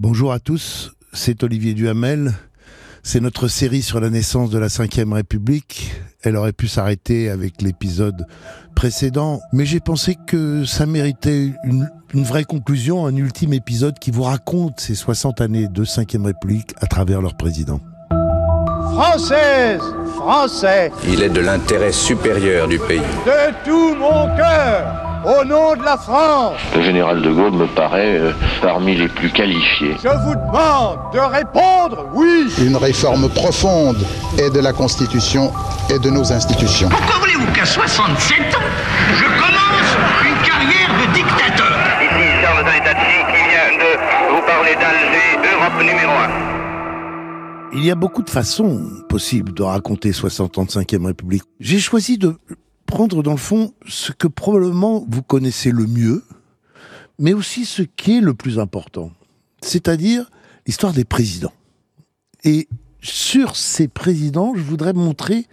Bonjour à tous, c'est Olivier Duhamel. C'est notre série sur la naissance de la Ve République. Elle aurait pu s'arrêter avec l'épisode précédent, mais j'ai pensé que ça méritait une, une, vraie conclusion, un ultime épisode qui vous raconte ces 60 années de Ve République à travers leur président. Française, Français, Il est de l'intérêt supérieur du pays. de tout mon cœur, au nom de la France, Le général de Gaulle me paraît euh, parmi les plus qualifiés. je vous demande de répondre oui. une réforme profonde et de la Constitution et de nos institutions. Pourquoi voulez-vous qu'à 67 ans, je commence une carrière de dictateur? Ici Charles Donetazzi qui vient de vous parler d'Alger, Europe numéro 1. Il y a beaucoup de façons possibles de raconter 65e République. J'ai choisi de prendre dans le fond ce que probablement vous connaissez le mieux, mais aussi ce qui est le plus important, c'est-à-dire l'histoire des présidents. Et sur ces présidents, je voudrais montrer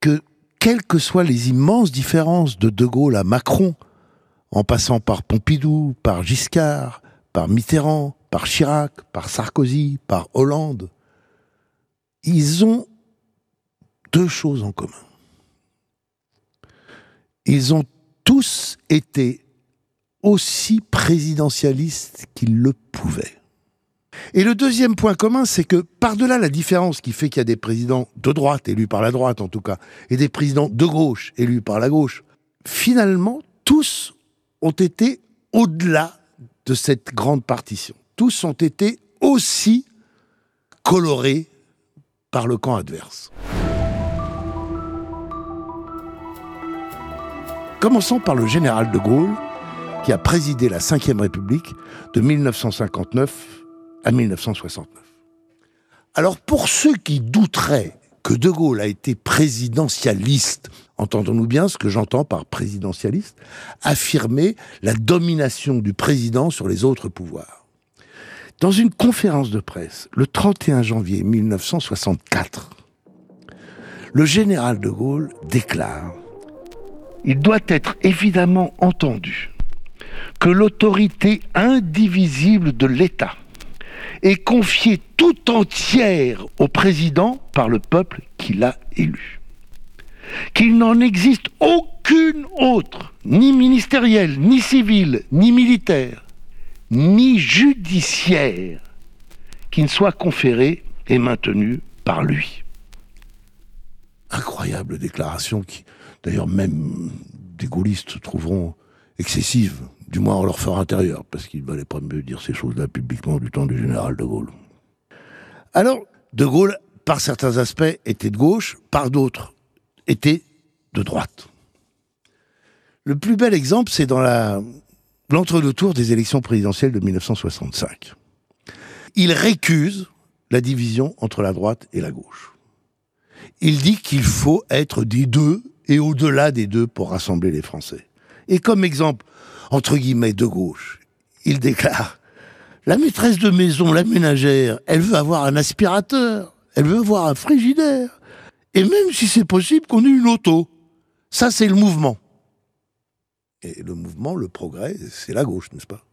que, quelles que soient les immenses différences de De Gaulle à Macron, en passant par Pompidou, par Giscard, par Mitterrand, par Chirac, par Sarkozy, par Hollande, ils ont deux choses en commun. Ils ont tous été aussi présidentialistes qu'ils le pouvaient. Et le deuxième point commun, c'est que par-delà la différence qui fait qu'il y a des présidents de droite, élus par la droite en tout cas, et des présidents de gauche, élus par la gauche, finalement, tous ont été au-delà de cette grande partition. Tous ont été aussi colorés par le camp adverse. Commençons par le général de Gaulle, qui a présidé la Ve République de 1959 à 1969. Alors pour ceux qui douteraient que De Gaulle a été présidentialiste, entendons-nous bien ce que j'entends par présidentialiste, affirmer la domination du président sur les autres pouvoirs. Dans une conférence de presse, le 31 janvier 1964, le général de Gaulle déclare Il doit être évidemment entendu que l'autorité indivisible de l'État est confiée tout entière au président par le peuple qui l'a élu. Qu'il n'en existe aucune autre, ni ministérielle, ni civile, ni militaire, ni judiciaire, qui ne soit conférée et maintenue par lui. Incroyable déclaration qui, d'ailleurs, même des gaullistes trouveront excessive, du moins en leur fort intérieur, parce qu'il valait pas mieux dire ces choses-là publiquement du temps du général de Gaulle. Alors, de Gaulle, par certains aspects, était de gauche, par d'autres, était de droite. Le plus bel exemple, c'est dans l'entre-deux-tours des élections présidentielles de 1965. Il récuse la division entre la droite et la gauche. Il dit qu'il faut être des deux et au-delà des deux pour rassembler les Français. Et comme exemple, entre guillemets, de gauche, il déclare La maîtresse de maison, la ménagère, elle veut avoir un aspirateur, elle veut avoir un frigidaire, et même si c'est possible qu'on ait une auto. Ça, c'est le mouvement. Et le mouvement, le progrès, c'est la gauche, n'est-ce pas?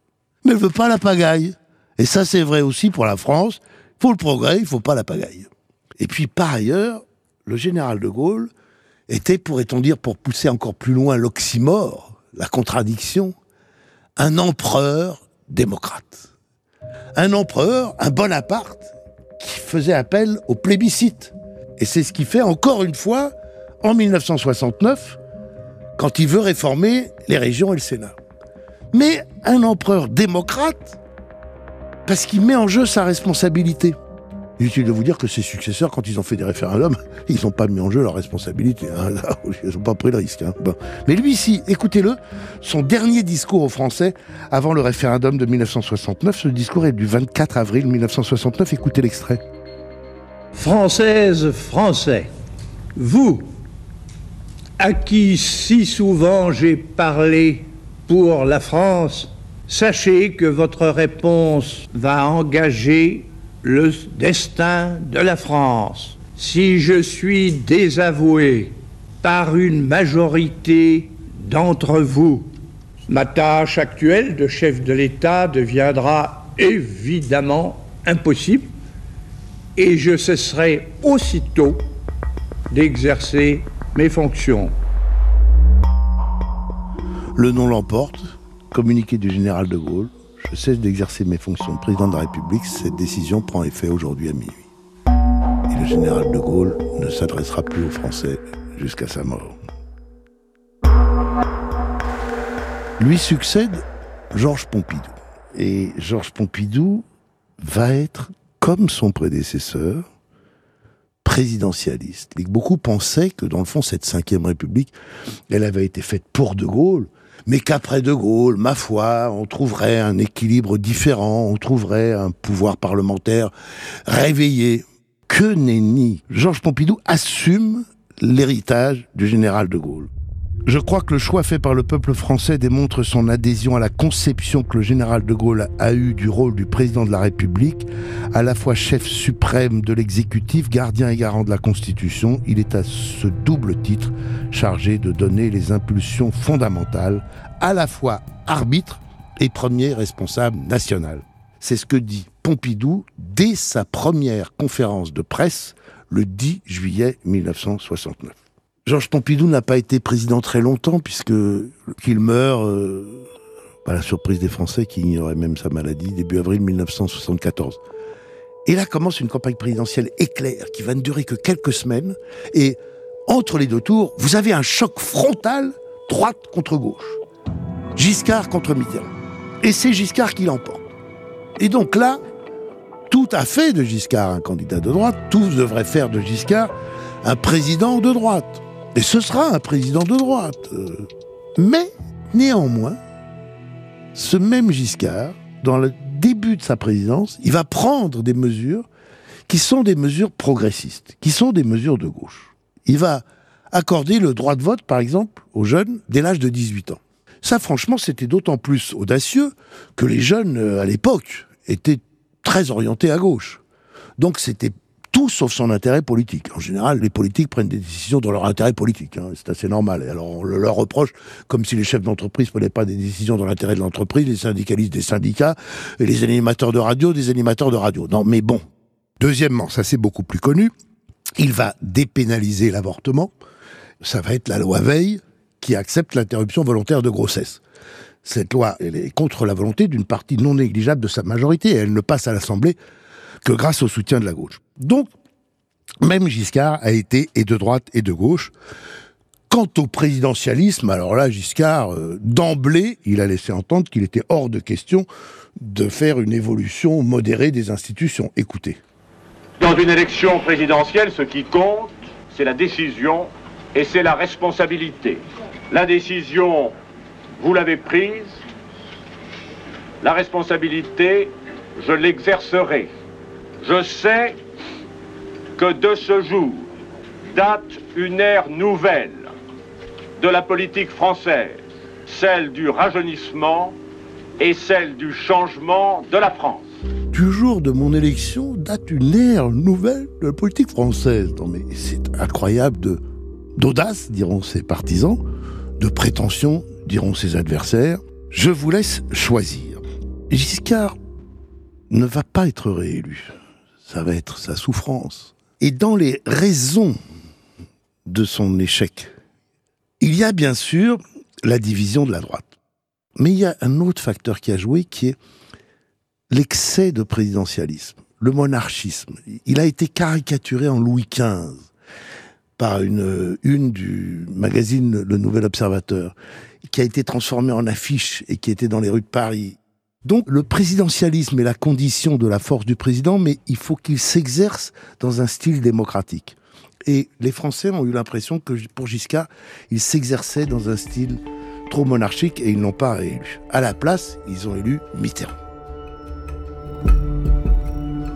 Mais elle veut pas la pagaille. Et ça, c'est vrai aussi pour la France. Il faut le progrès, il faut pas la pagaille. Et puis, par ailleurs, le général de Gaulle était, pourrait-on dire, pour pousser encore plus loin l'oxymore, la contradiction, un empereur démocrate. Un empereur, un Bonaparte, qui faisait appel au plébiscite. Et c'est ce qu'il fait encore une fois en 1969, quand il veut réformer les régions et le Sénat. Mais un empereur démocrate, parce qu'il met en jeu sa responsabilité. Inutile de vous dire que ses successeurs, quand ils ont fait des référendums, ils n'ont pas mis en jeu leur responsabilité. hein. Ils n'ont pas pris le risque. hein. Mais lui, si, écoutez-le, son dernier discours aux Français avant le référendum de 1969, ce discours est du 24 avril 1969. Écoutez l'extrait. Françaises, Français, vous, à qui si souvent j'ai parlé pour la France, sachez que votre réponse va engager le destin de la France. Si je suis désavoué par une majorité d'entre vous, ma tâche actuelle de chef de l'État deviendra évidemment impossible et je cesserai aussitôt d'exercer mes fonctions. Le nom l'emporte, communiqué du général de Gaulle, je cesse d'exercer mes fonctions de président de la République, cette décision prend effet aujourd'hui à minuit. Et le général de Gaulle ne s'adressera plus aux Français jusqu'à sa mort. Lui succède Georges Pompidou. Et Georges Pompidou va être, comme son prédécesseur, présidentialiste. Et beaucoup pensaient que, dans le fond, cette Ve République, elle avait été faite pour De Gaulle, mais qu'après De Gaulle, ma foi, on trouverait un équilibre différent, on trouverait un pouvoir parlementaire réveillé. Que nenni Georges Pompidou assume l'héritage du général De Gaulle. Je crois que le choix fait par le peuple français démontre son adhésion à la conception que le général de Gaulle a eue du rôle du président de la République, à la fois chef suprême de l'exécutif, gardien et garant de la Constitution. Il est à ce double titre chargé de donner les impulsions fondamentales, à la fois arbitre et premier responsable national. C'est ce que dit Pompidou dès sa première conférence de presse le 10 juillet 1969. Georges Pompidou n'a pas été président très longtemps puisque qu'il meurt, euh, à la surprise des Français qui ignoraient même sa maladie, début avril 1974. Et là commence une campagne présidentielle éclair qui va ne durer que quelques semaines. Et entre les deux tours, vous avez un choc frontal, droite contre gauche. Giscard contre Mitterrand. Et c'est Giscard qui l'emporte. Et donc là, tout a fait de Giscard un candidat de droite, tout devrait faire de Giscard un président de droite. Et ce sera un président de droite. Mais, néanmoins, ce même Giscard, dans le début de sa présidence, il va prendre des mesures qui sont des mesures progressistes, qui sont des mesures de gauche. Il va accorder le droit de vote, par exemple, aux jeunes dès l'âge de 18 ans. Ça, franchement, c'était d'autant plus audacieux que les jeunes, à l'époque, étaient très orientés à gauche. Donc c'était tout sauf son intérêt politique. En général, les politiques prennent des décisions dans leur intérêt politique. Hein. C'est assez normal. Et alors, on le leur reproche, comme si les chefs d'entreprise prenaient pas des décisions dans l'intérêt de l'entreprise, les syndicalistes des syndicats, et les animateurs de radio des animateurs de radio. Non, mais bon. Deuxièmement, ça c'est beaucoup plus connu, il va dépénaliser l'avortement. Ça va être la loi Veil qui accepte l'interruption volontaire de grossesse. Cette loi, elle est contre la volonté d'une partie non négligeable de sa majorité, elle ne passe à l'Assemblée que grâce au soutien de la gauche. Donc, même Giscard a été et de droite et de gauche. Quant au présidentialisme, alors là, Giscard, euh, d'emblée, il a laissé entendre qu'il était hors de question de faire une évolution modérée des institutions. Écoutez. Dans une élection présidentielle, ce qui compte, c'est la décision et c'est la responsabilité. La décision, vous l'avez prise. La responsabilité, je l'exercerai. Je sais que de ce jour date une ère nouvelle de la politique française, celle du rajeunissement et celle du changement de la France. Du jour de mon élection date une ère nouvelle de la politique française. Non mais c'est incroyable de d'audace, diront ses partisans, de prétention, diront ses adversaires. Je vous laisse choisir. Giscard ne va pas être réélu. Ça va être sa souffrance. Et dans les raisons de son échec, il y a bien sûr la division de la droite. Mais il y a un autre facteur qui a joué qui est l'excès de présidentialisme, le monarchisme. Il a été caricaturé en Louis XV par une du magazine Le Nouvel Observateur, qui a été transformée en affiche et qui était dans les rues de Paris. Donc le présidentialisme est la condition de la force du président, mais il faut qu'il s'exerce dans un style démocratique. Et les Français ont eu l'impression que pour Giscard, il s'exerçait dans un style trop monarchique et ils n'ont pas réélu. À la place, ils ont élu Mitterrand.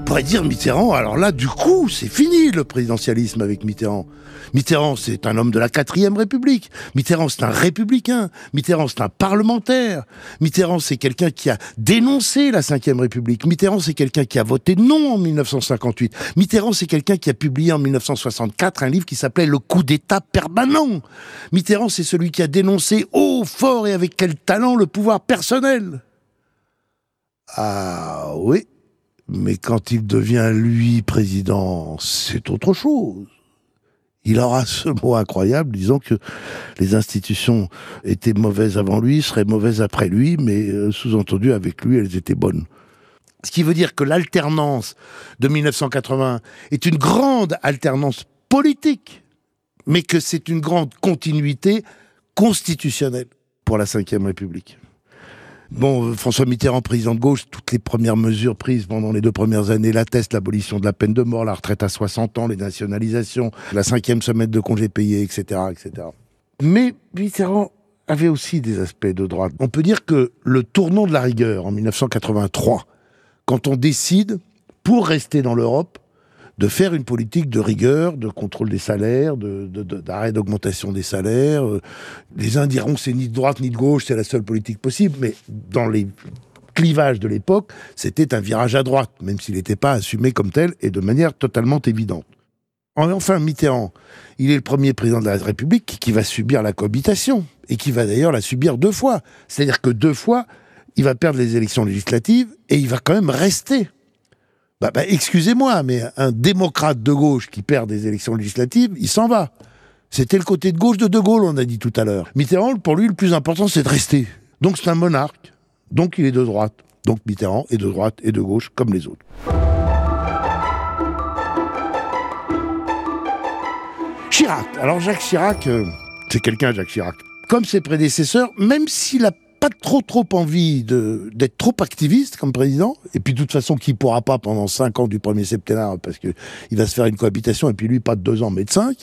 On pourrait dire Mitterrand, alors là, du coup, c'est fini le présidentialisme avec Mitterrand. Mitterrand, c'est un homme de la quatrième République. Mitterrand, c'est un républicain. Mitterrand, c'est un parlementaire. Mitterrand, c'est quelqu'un qui a dénoncé la cinquième République. Mitterrand, c'est quelqu'un qui a voté non en 1958. Mitterrand, c'est quelqu'un qui a publié en 1964 un livre qui s'appelait Le coup d'État permanent. Mitterrand, c'est celui qui a dénoncé haut, fort et avec quel talent le pouvoir personnel. Ah oui, mais quand il devient lui président, c'est autre chose. Il aura ce mot incroyable disant que les institutions étaient mauvaises avant lui, seraient mauvaises après lui, mais euh, sous-entendu avec lui, elles étaient bonnes. Ce qui veut dire que l'alternance de 1980 est une grande alternance politique, mais que c'est une grande continuité constitutionnelle pour la Ve République. Bon, François Mitterrand, président de gauche, toutes les premières mesures prises pendant les deux premières années l'attestent, l'abolition de la peine de mort, la retraite à 60 ans, les nationalisations, la cinquième semaine de congés payés, etc., etc. Mais Mitterrand avait aussi des aspects de droite. On peut dire que le tournant de la rigueur en 1983, quand on décide, pour rester dans l'Europe, de faire une politique de rigueur, de contrôle des salaires, d'arrêt d'augmentation des salaires. Euh, les uns diront c'est ni de droite ni de gauche, c'est la seule politique possible, mais dans les clivages de l'époque, c'était un virage à droite, même s'il n'était pas assumé comme tel et de manière totalement évidente. Enfin, Mitterrand, il est le premier président de la République qui va subir la cohabitation, et qui va d'ailleurs la subir deux fois. C'est-à-dire que deux fois, il va perdre les élections législatives, et il va quand même rester bah, bah, excusez-moi, mais un démocrate de gauche qui perd des élections législatives, il s'en va. C'était le côté de gauche de De Gaulle, on a dit tout à l'heure. Mitterrand, pour lui, le plus important, c'est de rester. Donc c'est un monarque. Donc il est de droite. Donc Mitterrand est de droite et de gauche comme les autres. Chirac. Alors Jacques Chirac, euh, c'est quelqu'un, Jacques Chirac. Comme ses prédécesseurs, même s'il a trop trop envie d'être trop activiste comme président, et puis de toute façon qui pourra pas pendant cinq ans du premier septennat parce que il va se faire une cohabitation et puis lui pas de deux ans mais de cinq.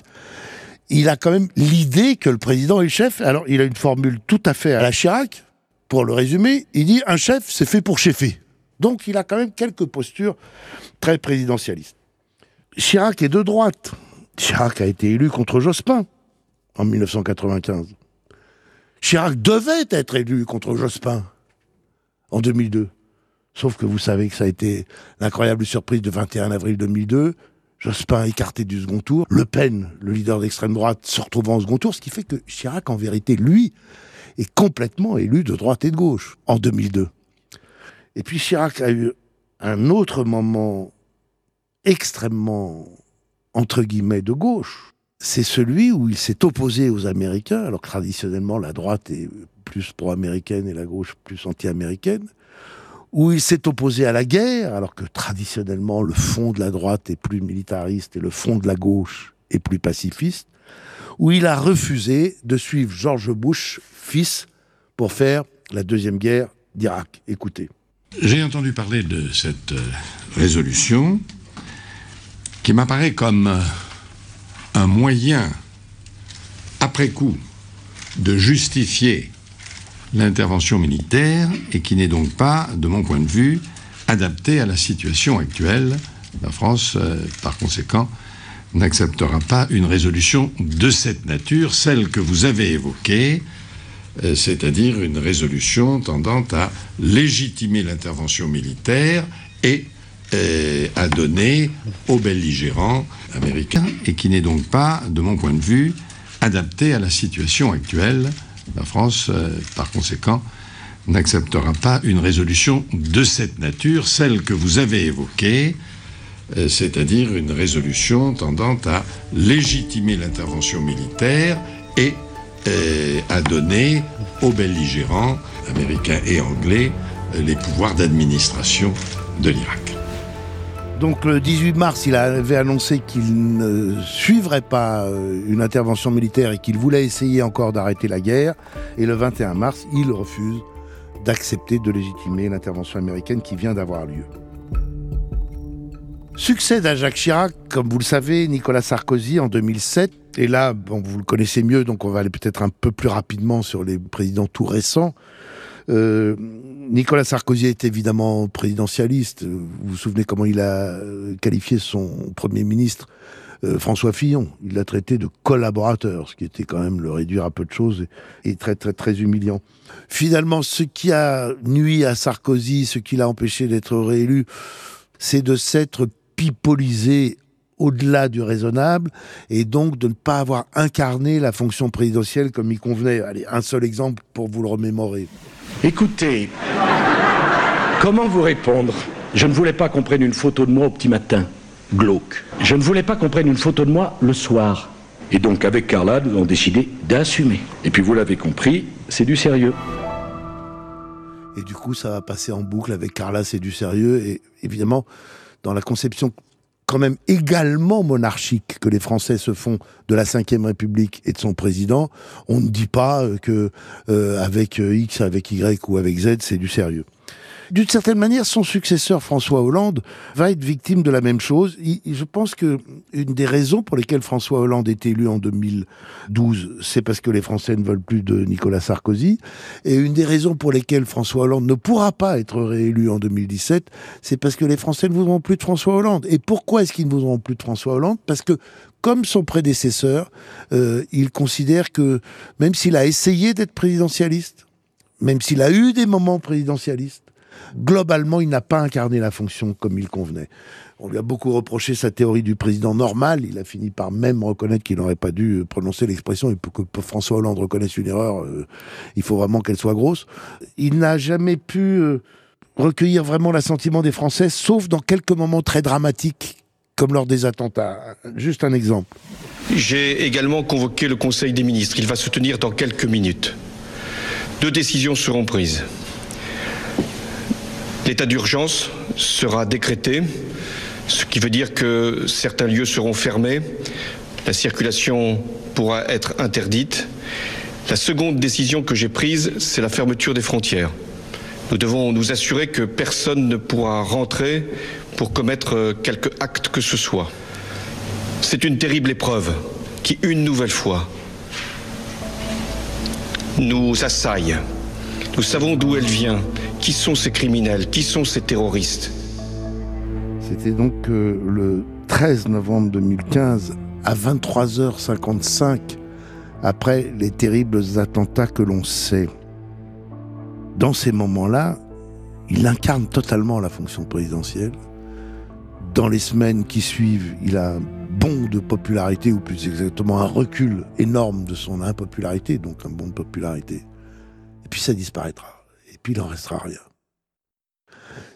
Il a quand même l'idée que le président est le chef. Alors il a une formule tout à fait à la Chirac. Pour le résumer, il dit un chef c'est fait pour chefer. Donc il a quand même quelques postures très présidentialistes. Chirac est de droite. Chirac a été élu contre Jospin en 1995. Chirac devait être élu contre Jospin en 2002. Sauf que vous savez que ça a été l'incroyable surprise de 21 avril 2002. Jospin écarté du second tour. Le Pen, le leader d'extrême droite, se retrouvant au second tour, ce qui fait que Chirac, en vérité, lui, est complètement élu de droite et de gauche en 2002. Et puis Chirac a eu un autre moment extrêmement, entre guillemets, de gauche, c'est celui où il s'est opposé aux Américains, alors que traditionnellement la droite est plus pro-américaine et la gauche plus anti-américaine, où il s'est opposé à la guerre, alors que traditionnellement le fond de la droite est plus militariste et le fond de la gauche est plus pacifiste, où il a refusé de suivre George Bush, fils, pour faire la deuxième guerre d'Irak. Écoutez. J'ai entendu parler de cette euh, résolution qui m'apparaît comme euh, un moyen, après coup, de justifier l'intervention militaire et qui n'est donc pas, de mon point de vue, adapté à la situation actuelle. La France, euh, par conséquent, n'acceptera pas une résolution de cette nature, celle que vous avez évoquée, euh, c'est-à-dire une résolution tendant à légitimer l'intervention militaire et euh, à donner aux belligérants américains et qui n'est donc pas, de mon point de vue, adapté à la situation actuelle. La France, euh, par conséquent, n'acceptera pas une résolution de cette nature, celle que vous avez évoquée, euh, c'est-à-dire une résolution tendant à légitimer l'intervention militaire et à donner aux belligérants américains et anglais les pouvoirs d'administration de l'Irak. Donc le 18 mars, il avait annoncé qu'il ne suivrait pas euh, une intervention militaire et qu'il voulait essayer encore d'arrêter la guerre. Et le 21 mars, il refuse d'accepter de légitimer l'intervention américaine qui vient d'avoir lieu. Succède à Jacques Chirac, comme vous le savez, Nicolas Sarkozy en 2007. Et là, vous le connaissez mieux, donc on va aller peut-être un peu plus rapidement sur les présidents tout récents. Euh, Nicolas Sarkozy est évidemment présidentialiste. Vous vous souvenez comment il a euh, qualifié son Premier ministre euh, François Fillon. Il l'a traité de collaborateur, ce qui était quand même le réduire à peu de choses et, très très très humiliant. Finalement, ce qui a nuit à Sarkozy, ce qui l'a empêché d'être réélu, c'est de s'être pipolisé au-delà du raisonnable et donc de ne pas avoir incarné la fonction présidentielle comme il convenait. Allez, un seul exemple pour vous le remémorer. Écoutez, Comment vous répondre? Je ne voulais pas qu'on prenne une photo de moi au petit matin, glauque. Je ne voulais pas qu'on prenne une photo de moi le soir. Et donc avec Carla, nous avons décidé d'assumer. Et puis vous l'avez compris, c'est du sérieux. Et du coup, ça va passer en boucle avec Carla, c'est du sérieux. Et évidemment, dans la conception quand même également monarchique que les Français se font de la Ve République et de son président, on ne dit pas que euh, avec X, avec Y ou avec Z, c'est du sérieux. D'une certaine manière, son successeur François Hollande va être victime de la même chose. je pense que une des raisons pour lesquelles François Hollande est élu en 2012, c'est parce que les Français ne veulent plus de Nicolas Sarkozy. Et une des raisons pour lesquelles François Hollande ne pourra pas être réélu en 2017, c'est parce que les Français ne voudront plus de François Hollande. Et pourquoi est-ce qu'ils ne voudront plus de François Hollande? Parce que comme son prédécesseur, euh, il considère que même s'il a essayé d'être présidentialiste, même s'il a eu des moments présidentialistes, globalement, il n'a pas incarné la fonction comme il convenait. On lui a beaucoup reproché sa théorie du président normal. Il a fini par même reconnaître qu'il n'aurait pas dû prononcer l'expression. Et pour que François Hollande reconnaisse une erreur, euh, il faut vraiment qu'elle soit grosse. Il n'a jamais pu euh, recueillir vraiment l'assentiment des Français, sauf dans quelques moments très dramatiques, comme lors des attentats. Juste un exemple. J'ai également convoqué le Conseil des ministres. Il va se tenir dans quelques minutes. Deux décisions seront prises. L'état d'urgence sera décrété, ce qui veut dire que certains lieux seront fermés, la circulation pourra être interdite. La seconde décision que j'ai prise, c'est la fermeture des frontières. Nous devons nous assurer que personne ne pourra rentrer pour commettre quelque acte que ce soit. C'est une terrible épreuve qui, une nouvelle fois, nous assaille. Nous savons d'où elle vient qui sont ces criminels? Qui sont ces terroristes? C'était donc euh, le 13 novembre 2015 à 23h55 après les terribles attentats que l'on sait. Dans ces moments-là, il incarne totalement la fonction présidentielle. Dans les semaines qui suivent, il a un bond de popularité, ou plus exactement un recul énorme de son impopularité, donc un bond de popularité. Et puis ça disparaîtra puis il n'en restera rien.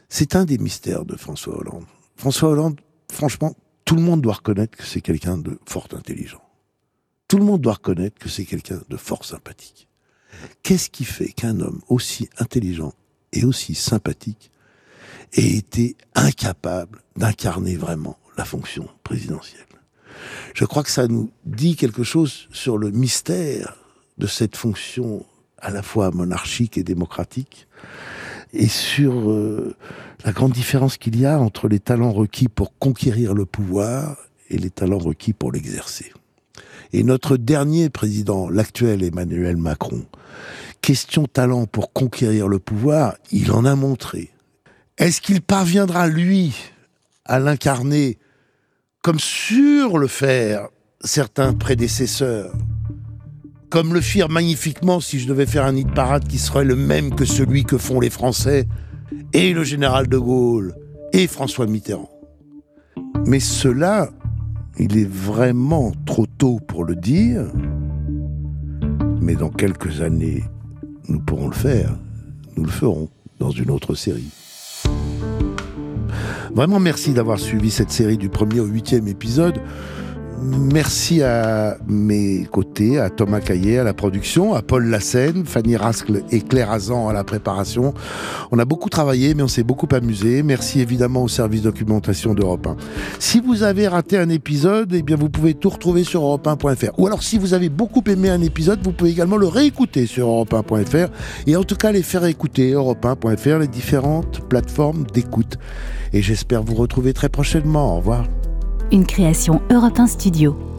C'est un des mystères de François Hollande. François Hollande, franchement, tout le monde doit reconnaître que c'est quelqu'un de fort intelligent. Tout le monde doit reconnaître que c'est quelqu'un de fort sympathique. Qu'est-ce qui fait qu'un homme aussi intelligent et aussi sympathique ait été incapable d'incarner vraiment la fonction présidentielle? Je crois que ça nous dit quelque chose sur le mystère de cette fonction à la fois monarchique et démocratique, et sur euh, la grande différence qu'il y a entre les talents requis pour conquérir le pouvoir et les talents requis pour l'exercer. Et notre dernier président, l'actuel Emmanuel Macron, question talent pour conquérir le pouvoir, il en a montré. Est-ce qu'il parviendra, lui, à l'incarner comme sur le faire certains prédécesseurs? Comme le firent magnifiquement si je devais faire un hit parade qui serait le même que celui que font les Français et le général de Gaulle et François Mitterrand. Mais cela, il est vraiment trop tôt pour le dire, mais dans quelques années, nous pourrons le faire. Nous le ferons dans une autre série. Vraiment merci d'avoir suivi cette série du premier au huitième épisode. Merci à mes côtés, à Thomas Caillet à la production, à Paul Lassène, Fanny Rascle et Claire Azan à la préparation. On a beaucoup travaillé, mais on s'est beaucoup amusé. Merci évidemment au service documentation d'Europe 1. Si vous avez raté un épisode, eh bien vous pouvez tout retrouver sur europe1.fr. Ou alors si vous avez beaucoup aimé un épisode, vous pouvez également le réécouter sur europe1.fr et en tout cas les faire écouter europe1.fr, les différentes plateformes d'écoute. Et j'espère vous retrouver très prochainement. Au revoir une création Europe Studio.